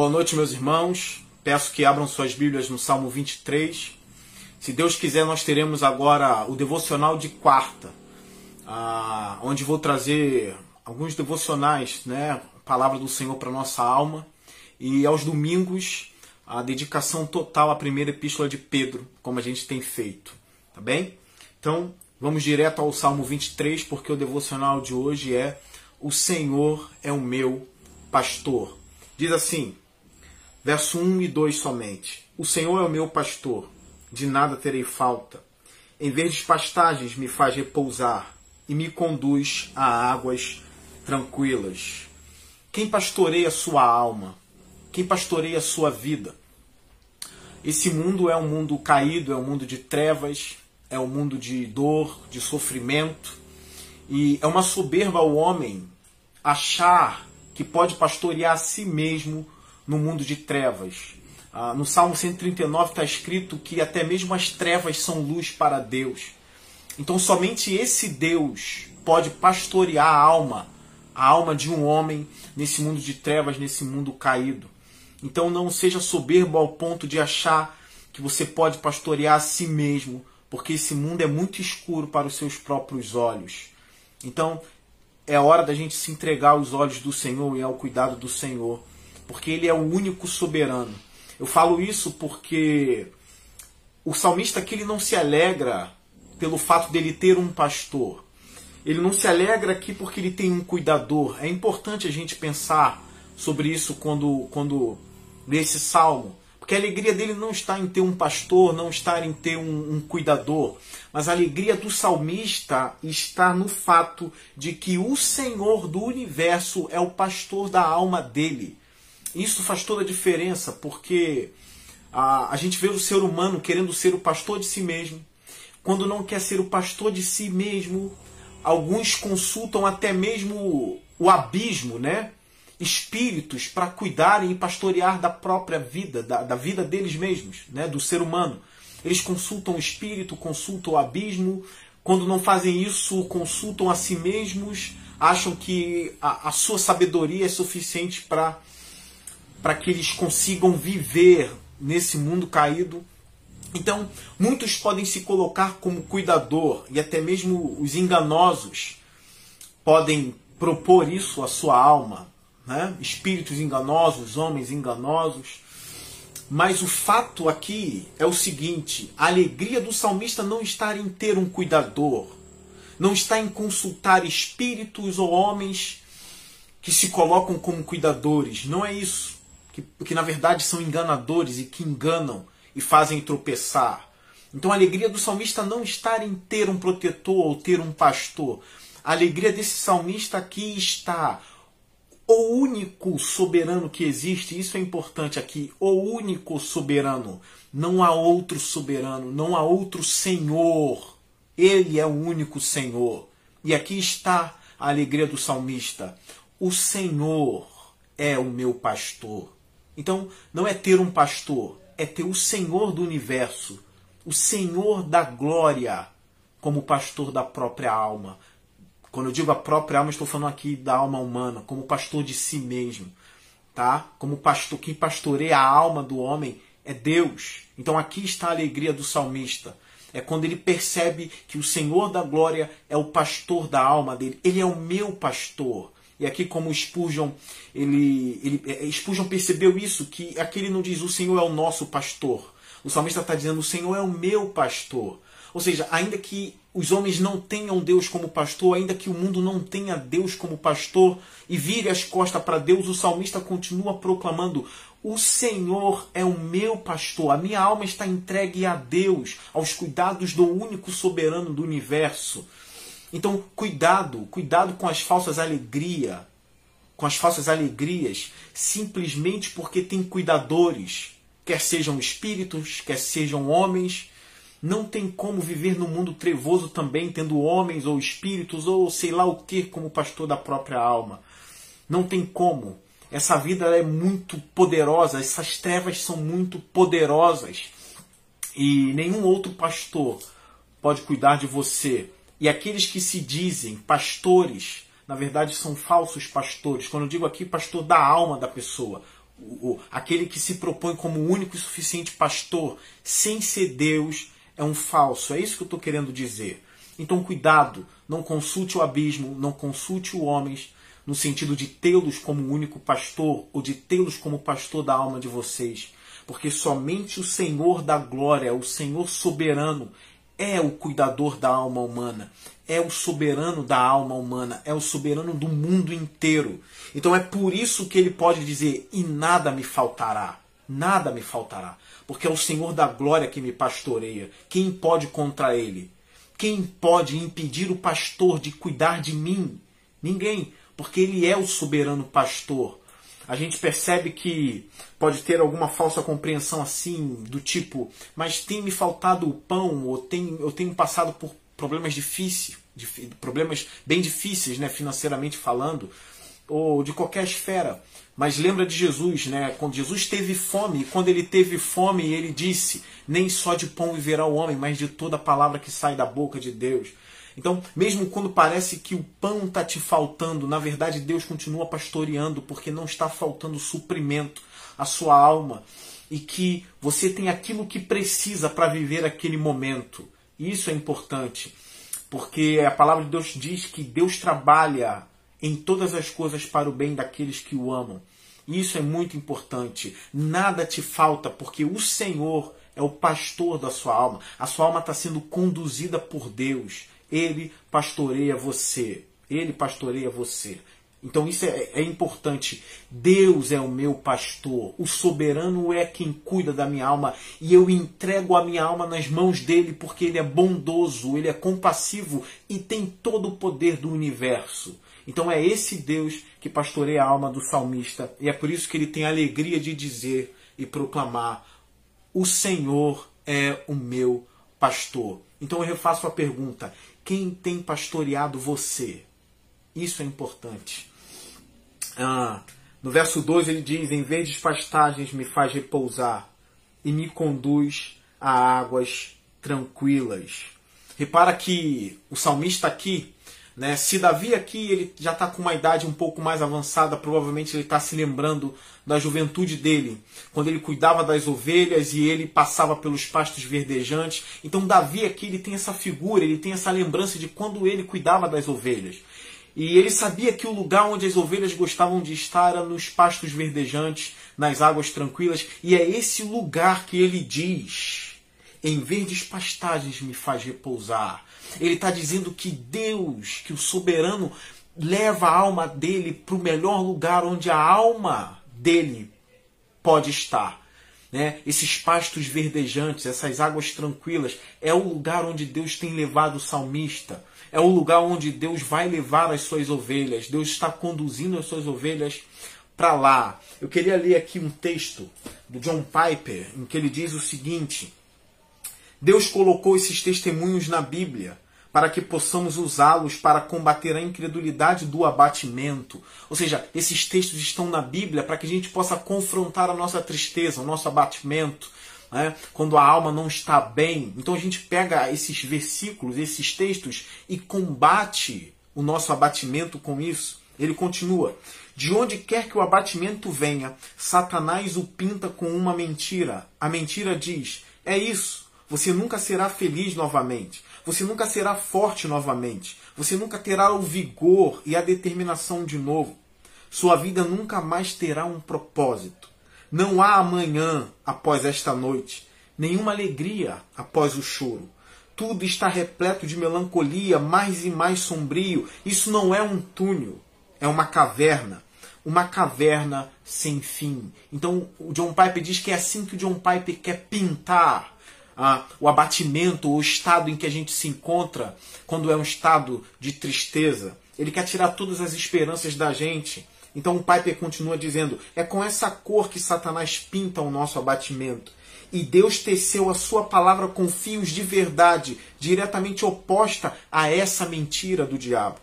Boa noite, meus irmãos. Peço que abram suas Bíblias no Salmo 23. Se Deus quiser, nós teremos agora o devocional de quarta, ah, onde vou trazer alguns devocionais, né? Palavra do Senhor para nossa alma. E aos domingos, a dedicação total à primeira epístola de Pedro, como a gente tem feito. Tá bem? Então, vamos direto ao Salmo 23, porque o devocional de hoje é O Senhor é o meu pastor. Diz assim, verso 1 e 2 somente: O Senhor é o meu pastor, de nada terei falta. Em verdes pastagens me faz repousar e me conduz a águas tranquilas. Quem pastoreia a sua alma? Quem pastoreia a sua vida? Esse mundo é um mundo caído, é um mundo de trevas, é um mundo de dor, de sofrimento. E é uma soberba o homem achar que pode pastorear a si mesmo no mundo de trevas. Ah, no Salmo 139 está escrito que até mesmo as trevas são luz para Deus. Então somente esse Deus pode pastorear a alma, a alma de um homem nesse mundo de trevas, nesse mundo caído. Então não seja soberbo ao ponto de achar que você pode pastorear a si mesmo, porque esse mundo é muito escuro para os seus próprios olhos. Então é hora da gente se entregar aos olhos do Senhor e ao cuidado do Senhor, porque Ele é o único soberano. Eu falo isso porque o salmista aqui ele não se alegra pelo fato dele ter um pastor. Ele não se alegra aqui porque ele tem um cuidador. É importante a gente pensar sobre isso quando, quando lê esse salmo. Porque a alegria dele não está em ter um pastor, não está em ter um, um cuidador, mas a alegria do salmista está no fato de que o Senhor do universo é o pastor da alma dele. Isso faz toda a diferença, porque a, a gente vê o ser humano querendo ser o pastor de si mesmo. Quando não quer ser o pastor de si mesmo, alguns consultam até mesmo o abismo, né? espíritos para cuidarem e pastorear da própria vida, da, da, vida deles mesmos, né, do ser humano. Eles consultam o espírito, consultam o abismo. Quando não fazem isso, consultam a si mesmos, acham que a, a sua sabedoria é suficiente para para que eles consigam viver nesse mundo caído. Então, muitos podem se colocar como cuidador e até mesmo os enganosos podem propor isso à sua alma, né? espíritos enganosos, homens enganosos. Mas o fato aqui é o seguinte: a alegria do salmista não está em ter um cuidador, não está em consultar espíritos ou homens que se colocam como cuidadores. Não é isso. Que, que na verdade são enganadores e que enganam e fazem tropeçar. Então a alegria do salmista não está em ter um protetor ou ter um pastor. A alegria desse salmista aqui está o único soberano que existe, isso é importante aqui, o único soberano. Não há outro soberano, não há outro senhor. Ele é o único senhor. E aqui está a alegria do salmista. O Senhor é o meu pastor. Então, não é ter um pastor, é ter o Senhor do universo, o Senhor da glória, como pastor da própria alma. Quando eu digo a própria alma, estou falando aqui da alma humana, como pastor de si mesmo, tá? Como pastor, quem pastoreia a alma do homem é Deus. Então aqui está a alegria do salmista. É quando ele percebe que o Senhor da glória é o pastor da alma dele. Ele é o meu pastor. E aqui como Spurgeon, ele, ele é, Spurgeon percebeu isso, que aqui ele não diz o Senhor é o nosso pastor. O salmista está dizendo o Senhor é o meu pastor. Ou seja, ainda que os homens não tenham Deus como pastor, ainda que o mundo não tenha Deus como pastor e vire as costas para Deus, o salmista continua proclamando: O Senhor é o meu pastor, a minha alma está entregue a Deus, aos cuidados do único soberano do universo. Então, cuidado, cuidado com as falsas alegrias, com as falsas alegrias, simplesmente porque tem cuidadores, quer sejam espíritos, quer sejam homens não tem como viver no mundo trevoso também, tendo homens ou espíritos ou sei lá o que como pastor da própria alma. Não tem como. Essa vida é muito poderosa, essas trevas são muito poderosas. E nenhum outro pastor pode cuidar de você. E aqueles que se dizem pastores, na verdade são falsos pastores. Quando eu digo aqui pastor da alma da pessoa, o, aquele que se propõe como único e suficiente pastor, sem ser Deus, é um falso. É isso que eu estou querendo dizer. Então, cuidado, não consulte o abismo, não consulte os homens, no sentido de tê-los como único pastor ou de tê-los como pastor da alma de vocês. Porque somente o Senhor da glória, o Senhor soberano, é o cuidador da alma humana, é o soberano da alma humana, é o soberano do mundo inteiro. Então é por isso que ele pode dizer: e nada me faltará, nada me faltará, porque é o Senhor da glória que me pastoreia. Quem pode contra ele? Quem pode impedir o pastor de cuidar de mim? Ninguém, porque ele é o soberano pastor. A gente percebe que pode ter alguma falsa compreensão assim, do tipo, mas tem me faltado o pão, ou tem, eu tenho passado por problemas difíceis, problemas bem difíceis, né, financeiramente falando, ou de qualquer esfera. Mas lembra de Jesus, né? Quando Jesus teve fome, quando ele teve fome, ele disse: Nem só de pão viverá o homem, mas de toda palavra que sai da boca de Deus. Então, mesmo quando parece que o pão está te faltando, na verdade Deus continua pastoreando, porque não está faltando suprimento à sua alma e que você tem aquilo que precisa para viver aquele momento. Isso é importante, porque a palavra de Deus diz que Deus trabalha em todas as coisas para o bem daqueles que o amam. Isso é muito importante. Nada te falta, porque o Senhor é o pastor da sua alma. A sua alma está sendo conduzida por Deus. Ele pastoreia você. Ele pastoreia você. Então isso é, é, importante. Deus é o meu pastor. O soberano é quem cuida da minha alma. E eu entrego a minha alma nas mãos dele porque ele é bondoso, ele é compassivo e tem todo o poder do universo. Então é esse Deus que pastoreia a alma do salmista, e é por isso que ele tem a alegria de dizer e proclamar: O Senhor é o meu pastor. Então eu refaço a pergunta: quem tem pastoreado você? Isso é importante. Ah, no verso 2 ele diz: Em verdes pastagens me faz repousar e me conduz a águas tranquilas. Repara que o salmista aqui né? Se Davi aqui ele já está com uma idade um pouco mais avançada, provavelmente ele está se lembrando da juventude dele, quando ele cuidava das ovelhas e ele passava pelos pastos verdejantes. Então Davi aqui ele tem essa figura, ele tem essa lembrança de quando ele cuidava das ovelhas. E ele sabia que o lugar onde as ovelhas gostavam de estar era nos pastos verdejantes, nas águas tranquilas, e é esse lugar que ele diz: em verdes pastagens me faz repousar ele está dizendo que Deus, que o soberano, leva a alma dele para o melhor lugar onde a alma dele pode estar. Né? Esses pastos verdejantes, essas águas tranquilas, é o lugar onde Deus tem levado o salmista. É o lugar onde Deus vai levar as suas ovelhas. Deus está conduzindo as suas ovelhas para lá. Eu queria ler aqui um texto do John Piper, em que ele diz o seguinte: Deus colocou esses testemunhos na Bíblia para que possamos usá-los para combater a incredulidade do abatimento. Ou seja, esses textos estão na Bíblia para que a gente possa confrontar a nossa tristeza, o nosso abatimento, né? quando a alma não está bem. Então a gente pega esses versículos, esses textos e combate o nosso abatimento com isso. Ele continua: De onde quer que o abatimento venha, Satanás o pinta com uma mentira. A mentira diz: É isso você nunca será feliz novamente. Você nunca será forte novamente. Você nunca terá o vigor e a determinação de novo. Sua vida nunca mais terá um propósito. Não há amanhã após esta noite, nenhuma alegria após o choro. Tudo está repleto de melancolia, mais e mais sombrio. Isso não é um túnel, é uma caverna. Uma caverna sem fim. Então, o John Piper diz que é assim que o John Piper quer pintar ah, o abatimento, o estado em que a gente se encontra quando é um estado de tristeza. Ele quer tirar todas as esperanças da gente. Então o Piper continua dizendo: é com essa cor que Satanás pinta o nosso abatimento. E Deus teceu a sua palavra com fios de verdade, diretamente oposta a essa mentira do diabo.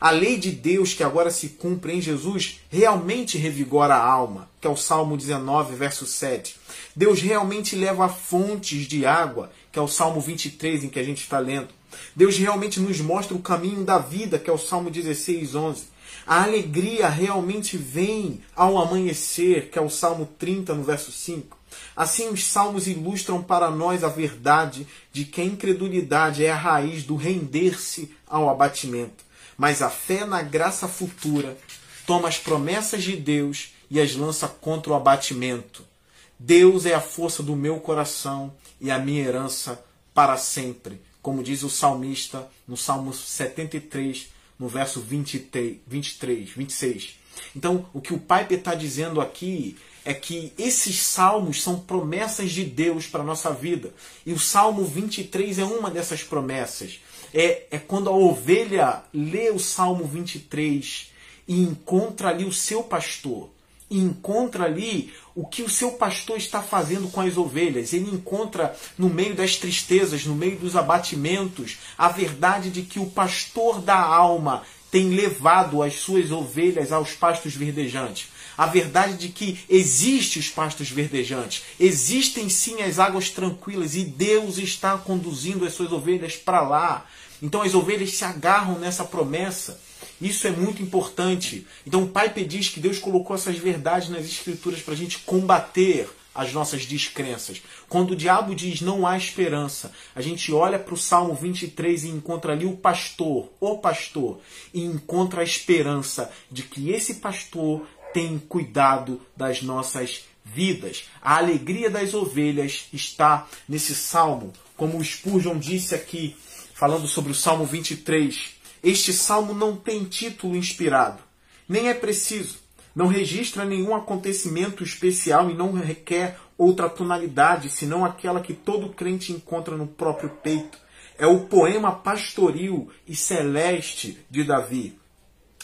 A lei de Deus que agora se cumpre em Jesus realmente revigora a alma, que é o Salmo 19, verso 7. Deus realmente leva fontes de água, que é o Salmo 23 em que a gente está lendo. Deus realmente nos mostra o caminho da vida, que é o Salmo 16, 11. A alegria realmente vem ao amanhecer, que é o Salmo 30, no verso 5. Assim, os salmos ilustram para nós a verdade de que a incredulidade é a raiz do render-se ao abatimento, mas a fé na graça futura toma as promessas de Deus e as lança contra o abatimento. Deus é a força do meu coração e a minha herança para sempre, como diz o salmista no Salmo 73, no verso 23, 23 26. Então, o que o Piper está dizendo aqui é que esses salmos são promessas de Deus para a nossa vida. E o Salmo 23 é uma dessas promessas. É, é quando a ovelha lê o Salmo 23 e encontra ali o seu pastor. E encontra ali o que o seu pastor está fazendo com as ovelhas. Ele encontra no meio das tristezas, no meio dos abatimentos, a verdade de que o pastor da alma tem levado as suas ovelhas aos pastos verdejantes a verdade de que existe os pastos verdejantes, existem sim as águas tranquilas e Deus está conduzindo as suas ovelhas para lá. Então as ovelhas se agarram nessa promessa. Isso é muito importante. Então o Pai diz que Deus colocou essas verdades nas Escrituras para a gente combater as nossas descrenças. Quando o diabo diz não há esperança, a gente olha para o Salmo 23 e encontra ali o pastor, o pastor, e encontra a esperança de que esse pastor tem cuidado das nossas vidas. A alegria das ovelhas está nesse salmo, como o Spurgeon disse aqui, falando sobre o Salmo 23. Este salmo não tem título inspirado, nem é preciso, não registra nenhum acontecimento especial e não requer outra tonalidade senão aquela que todo crente encontra no próprio peito. É o poema pastoril e celeste de Davi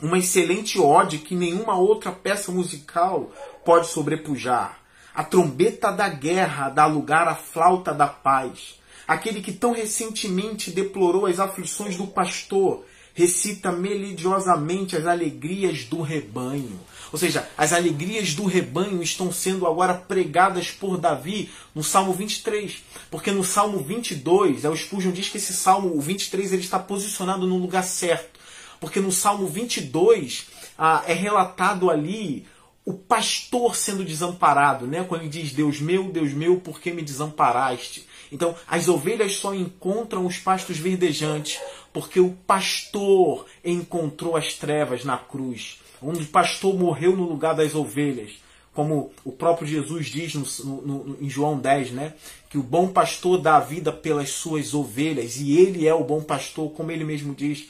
uma excelente ode que nenhuma outra peça musical pode sobrepujar. A trombeta da guerra dá lugar à flauta da paz. Aquele que tão recentemente deplorou as aflições do pastor recita melodiosamente as alegrias do rebanho. Ou seja, as alegrias do rebanho estão sendo agora pregadas por Davi no Salmo 23. Porque no Salmo 22, é o Spurgeon diz que esse Salmo, o 23, ele está posicionado no lugar certo. Porque no Salmo 22 ah, é relatado ali o pastor sendo desamparado, né? Quando ele diz: Deus meu, Deus meu, por que me desamparaste? Então, as ovelhas só encontram os pastos verdejantes porque o pastor encontrou as trevas na cruz. Onde o pastor morreu no lugar das ovelhas. Como o próprio Jesus diz no, no, no, em João 10, né? Que o bom pastor dá a vida pelas suas ovelhas. E ele é o bom pastor, como ele mesmo diz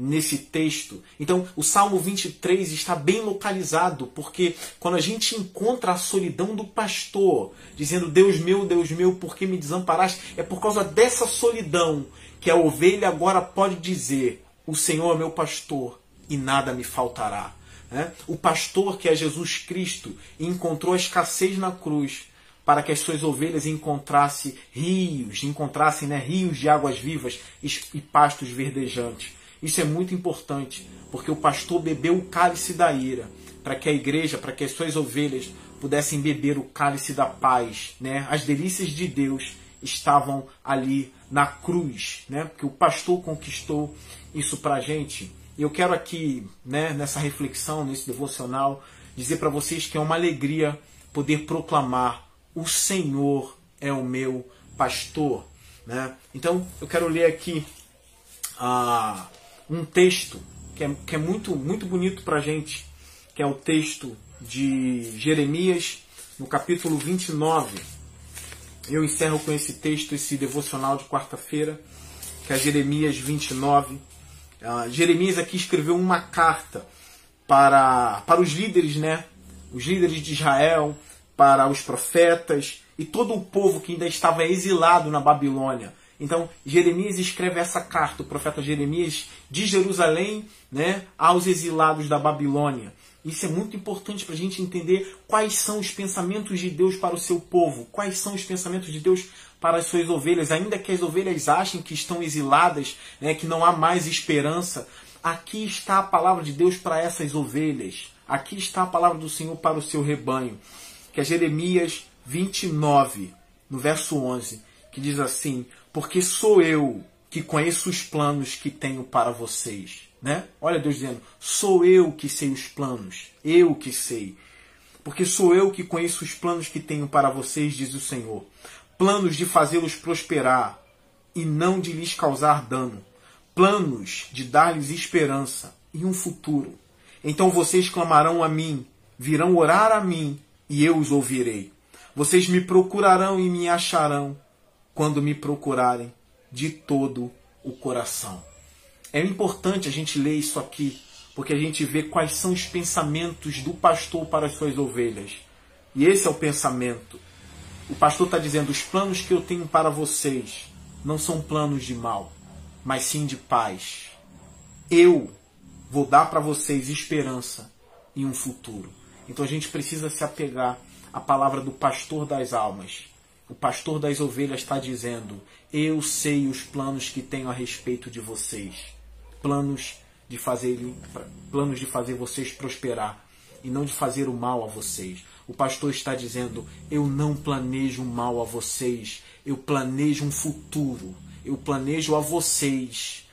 nesse texto. Então, o Salmo 23 está bem localizado, porque quando a gente encontra a solidão do pastor, dizendo: Deus meu, Deus meu, por que me desamparaste? É por causa dessa solidão que a ovelha agora pode dizer: O Senhor é meu pastor e nada me faltará. Né? O pastor, que é Jesus Cristo, encontrou a escassez na cruz para que as suas ovelhas encontrassem rios, encontrassem né, rios de águas vivas e pastos verdejantes. Isso é muito importante, porque o pastor bebeu o cálice da ira, para que a igreja, para que as suas ovelhas pudessem beber o cálice da paz. Né? As delícias de Deus estavam ali na cruz, né? porque o pastor conquistou isso para gente. E eu quero aqui, né, nessa reflexão, nesse devocional, dizer para vocês que é uma alegria poder proclamar: o Senhor é o meu pastor. Né? Então eu quero ler aqui a um texto que é, que é muito, muito bonito para a gente, que é o texto de Jeremias, no capítulo 29. Eu encerro com esse texto, esse devocional de quarta-feira, que é Jeremias 29. Uh, Jeremias aqui escreveu uma carta para, para os líderes, né? Os líderes de Israel, para os profetas e todo o povo que ainda estava exilado na Babilônia. Então, Jeremias escreve essa carta, o profeta Jeremias, de Jerusalém né, aos exilados da Babilônia. Isso é muito importante para a gente entender quais são os pensamentos de Deus para o seu povo, quais são os pensamentos de Deus para as suas ovelhas, ainda que as ovelhas achem que estão exiladas, né, que não há mais esperança. Aqui está a palavra de Deus para essas ovelhas. Aqui está a palavra do Senhor para o seu rebanho. Que é Jeremias 29, no verso 11, que diz assim: porque sou eu que conheço os planos que tenho para vocês. Né? Olha Deus dizendo: sou eu que sei os planos, eu que sei. Porque sou eu que conheço os planos que tenho para vocês, diz o Senhor. Planos de fazê-los prosperar e não de lhes causar dano. Planos de dar-lhes esperança e um futuro. Então vocês clamarão a mim, virão orar a mim, e eu os ouvirei. Vocês me procurarão e me acharão quando me procurarem de todo o coração. É importante a gente ler isso aqui, porque a gente vê quais são os pensamentos do pastor para as suas ovelhas. E esse é o pensamento. O pastor está dizendo: os planos que eu tenho para vocês não são planos de mal, mas sim de paz. Eu vou dar para vocês esperança e um futuro. Então a gente precisa se apegar à palavra do pastor das almas. O pastor das ovelhas está dizendo: Eu sei os planos que tenho a respeito de vocês planos de fazer planos de fazer vocês prosperar e não de fazer o mal a vocês. O pastor está dizendo: eu não planejo mal a vocês, eu planejo um futuro. Eu planejo a vocês.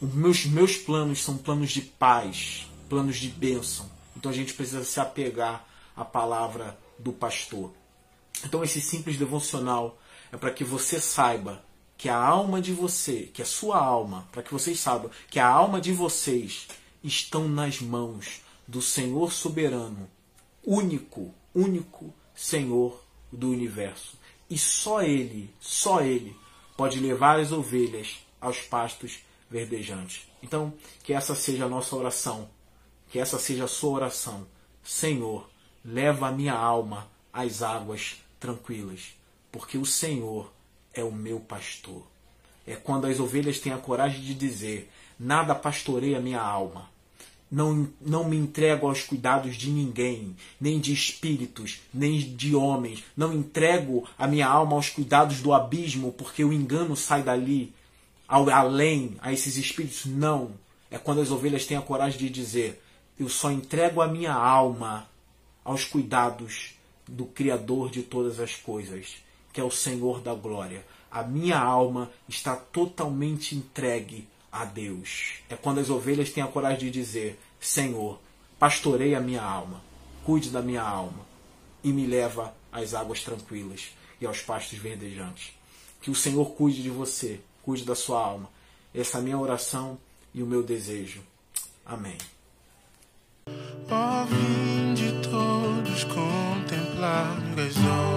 Os meus, meus planos são planos de paz, planos de bênção. Então a gente precisa se apegar à palavra do pastor. Então esse simples devocional é para que você saiba que a alma de você, que a sua alma, para que vocês saibam, que a alma de vocês estão nas mãos do Senhor soberano, único, único Senhor do universo. E só Ele, só Ele, pode levar as ovelhas aos pastos verdejantes. Então, que essa seja a nossa oração, que essa seja a sua oração. Senhor, leva a minha alma às águas tranquilas, porque o Senhor é o meu pastor. É quando as ovelhas têm a coragem de dizer: Nada pastoreia minha alma. Não, não me entrego aos cuidados de ninguém, nem de espíritos, nem de homens. Não entrego a minha alma aos cuidados do abismo, porque o engano sai dali, ao além, a esses espíritos. Não. É quando as ovelhas têm a coragem de dizer: Eu só entrego a minha alma aos cuidados do Criador de todas as coisas que é o Senhor da glória. A minha alma está totalmente entregue a Deus. É quando as ovelhas têm a coragem de dizer: Senhor, pastorei a minha alma, cuide da minha alma e me leva às águas tranquilas e aos pastos verdejantes. Que o Senhor cuide de você, cuide da sua alma. Essa é a minha oração e o meu desejo. Amém. Ó, de todos contemplar as obras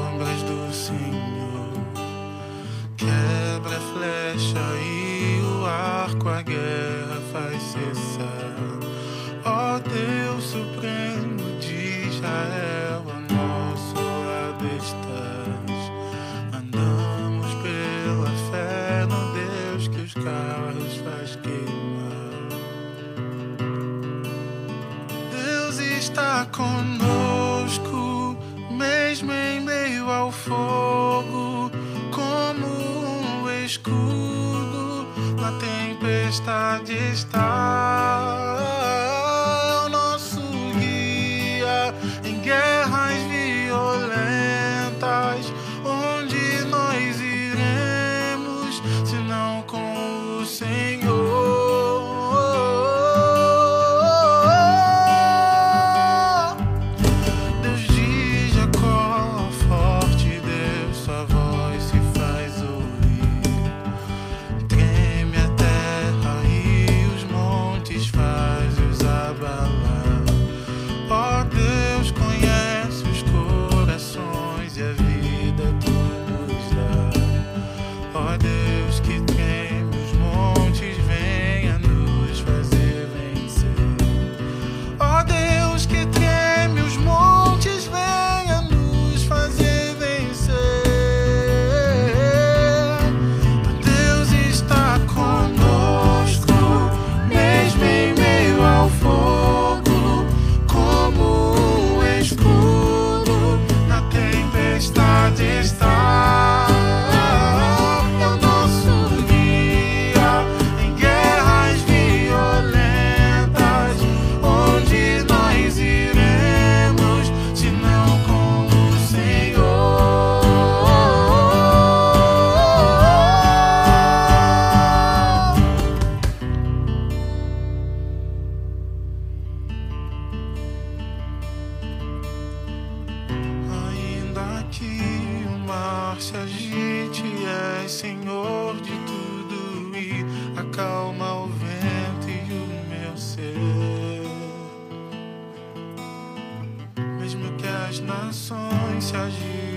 you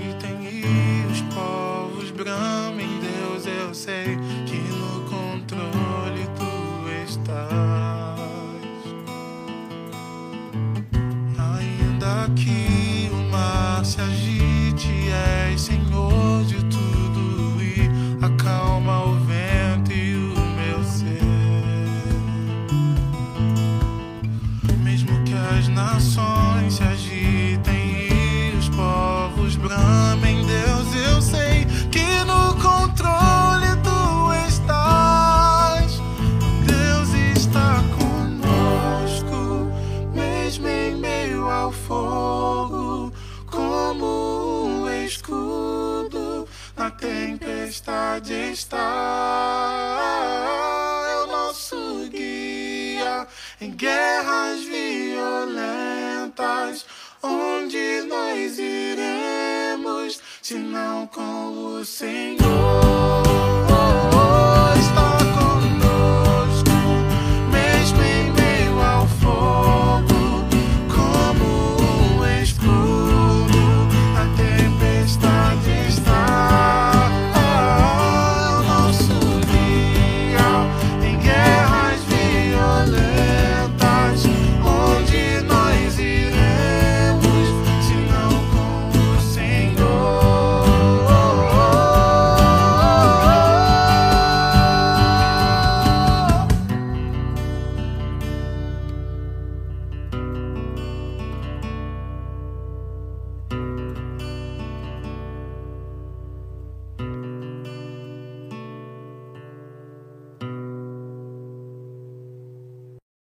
nós iremos, se não com o Senhor?